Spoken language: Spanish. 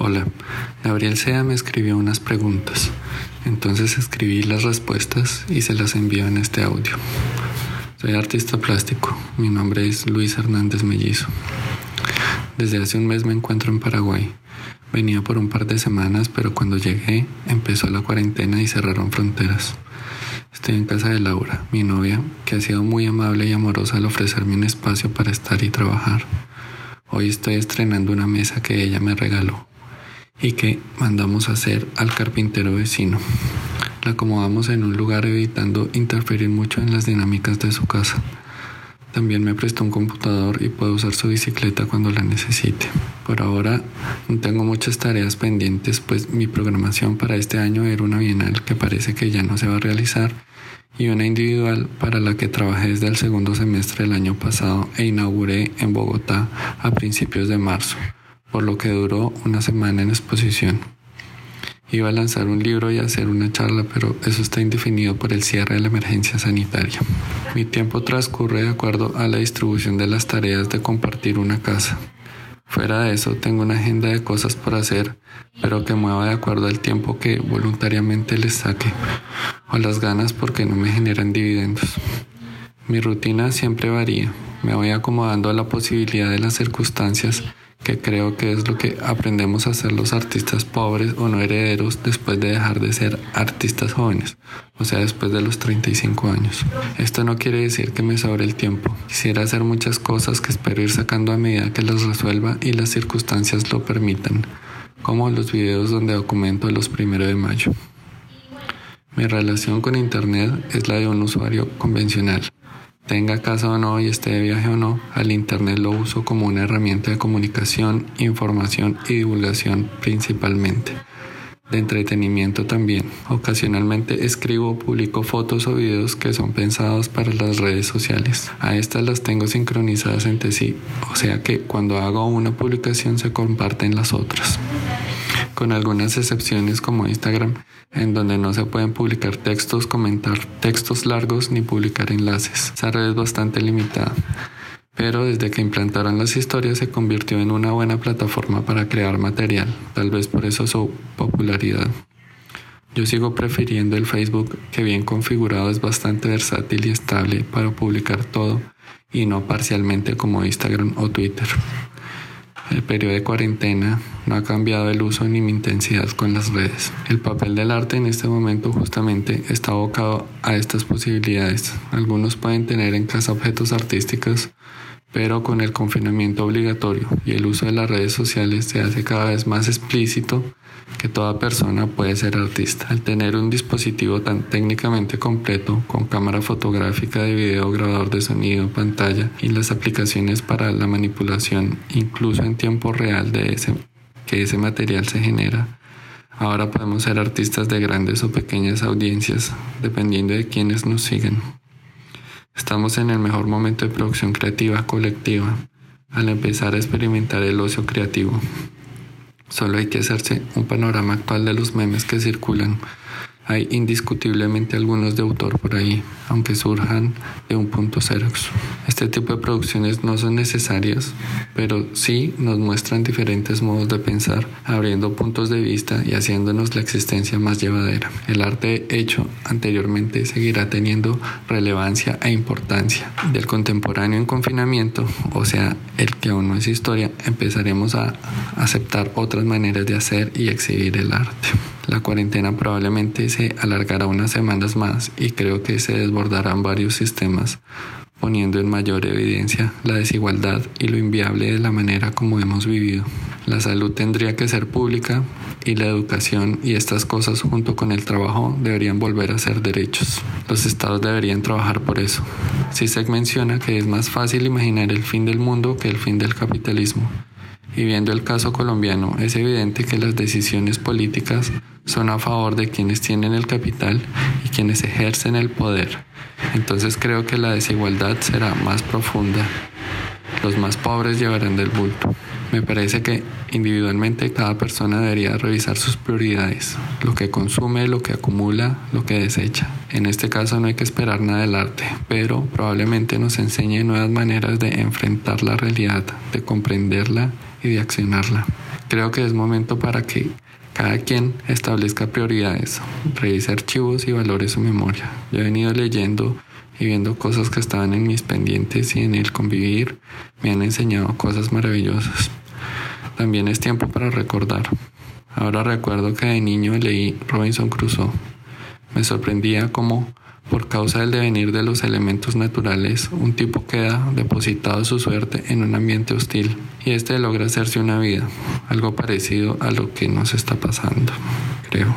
Hola, Gabriel Sea me escribió unas preguntas, entonces escribí las respuestas y se las envío en este audio. Soy artista plástico, mi nombre es Luis Hernández Mellizo. Desde hace un mes me encuentro en Paraguay. Venía por un par de semanas, pero cuando llegué empezó la cuarentena y cerraron fronteras. Estoy en casa de Laura, mi novia, que ha sido muy amable y amorosa al ofrecerme un espacio para estar y trabajar. Hoy estoy estrenando una mesa que ella me regaló y que mandamos hacer al carpintero vecino. La acomodamos en un lugar evitando interferir mucho en las dinámicas de su casa. También me prestó un computador y puedo usar su bicicleta cuando la necesite. Por ahora no tengo muchas tareas pendientes, pues mi programación para este año era una bienal que parece que ya no se va a realizar y una individual para la que trabajé desde el segundo semestre del año pasado e inauguré en Bogotá a principios de marzo por lo que duró una semana en exposición. Iba a lanzar un libro y hacer una charla, pero eso está indefinido por el cierre de la emergencia sanitaria. Mi tiempo transcurre de acuerdo a la distribución de las tareas de compartir una casa. Fuera de eso, tengo una agenda de cosas por hacer, pero que mueva de acuerdo al tiempo que voluntariamente les saque, o las ganas porque no me generan dividendos. Mi rutina siempre varía, me voy acomodando a la posibilidad de las circunstancias que creo que es lo que aprendemos a ser los artistas pobres o no herederos después de dejar de ser artistas jóvenes, o sea, después de los 35 años. Esto no quiere decir que me sobre el tiempo. Quisiera hacer muchas cosas que espero ir sacando a medida que las resuelva y las circunstancias lo permitan, como los videos donde documento los primeros de mayo. Mi relación con Internet es la de un usuario convencional tenga casa o no y esté de viaje o no, al Internet lo uso como una herramienta de comunicación, información y divulgación principalmente. De entretenimiento también. Ocasionalmente escribo o publico fotos o videos que son pensados para las redes sociales. A estas las tengo sincronizadas entre sí, o sea que cuando hago una publicación se comparten las otras con algunas excepciones como Instagram, en donde no se pueden publicar textos, comentar textos largos ni publicar enlaces. Esa red es bastante limitada, pero desde que implantaron las historias se convirtió en una buena plataforma para crear material, tal vez por eso su popularidad. Yo sigo prefiriendo el Facebook que bien configurado es bastante versátil y estable para publicar todo y no parcialmente como Instagram o Twitter. El periodo de cuarentena no ha cambiado el uso ni mi intensidad con las redes. El papel del arte en este momento justamente está abocado a estas posibilidades. Algunos pueden tener en casa objetos artísticos, pero con el confinamiento obligatorio y el uso de las redes sociales se hace cada vez más explícito que toda persona puede ser artista. Al tener un dispositivo tan técnicamente completo, con cámara fotográfica de video, grabador de sonido, pantalla y las aplicaciones para la manipulación, incluso en tiempo real de ese, que ese material se genera, ahora podemos ser artistas de grandes o pequeñas audiencias, dependiendo de quienes nos siguen. Estamos en el mejor momento de producción creativa colectiva, al empezar a experimentar el ocio creativo. Solo hay que hacerse un panorama actual de los memes que circulan hay indiscutiblemente algunos de autor por ahí, aunque surjan de un punto cero. Este tipo de producciones no son necesarias, pero sí nos muestran diferentes modos de pensar, abriendo puntos de vista y haciéndonos la existencia más llevadera. El arte hecho anteriormente seguirá teniendo relevancia e importancia. Del contemporáneo en confinamiento, o sea, el que aún no es historia, empezaremos a aceptar otras maneras de hacer y exhibir el arte. La cuarentena probablemente se alargará unas semanas más y creo que se desbordarán varios sistemas, poniendo en mayor evidencia la desigualdad y lo inviable de la manera como hemos vivido. La salud tendría que ser pública y la educación y estas cosas junto con el trabajo deberían volver a ser derechos. Los estados deberían trabajar por eso. se menciona que es más fácil imaginar el fin del mundo que el fin del capitalismo. Y viendo el caso colombiano, es evidente que las decisiones políticas son a favor de quienes tienen el capital y quienes ejercen el poder. Entonces creo que la desigualdad será más profunda. Los más pobres llevarán del bulto. Me parece que individualmente cada persona debería revisar sus prioridades, lo que consume, lo que acumula, lo que desecha. En este caso no hay que esperar nada del arte, pero probablemente nos enseñe nuevas maneras de enfrentar la realidad, de comprenderla y de accionarla. Creo que es momento para que cada quien establezca prioridades, revise archivos y valore su memoria. Yo he venido leyendo y viendo cosas que estaban en mis pendientes y en el convivir me han enseñado cosas maravillosas. También es tiempo para recordar. Ahora recuerdo que de niño leí Robinson Crusoe. Me sorprendía cómo, por causa del devenir de los elementos naturales, un tipo queda depositado su suerte en un ambiente hostil y este logra hacerse una vida, algo parecido a lo que nos está pasando, creo.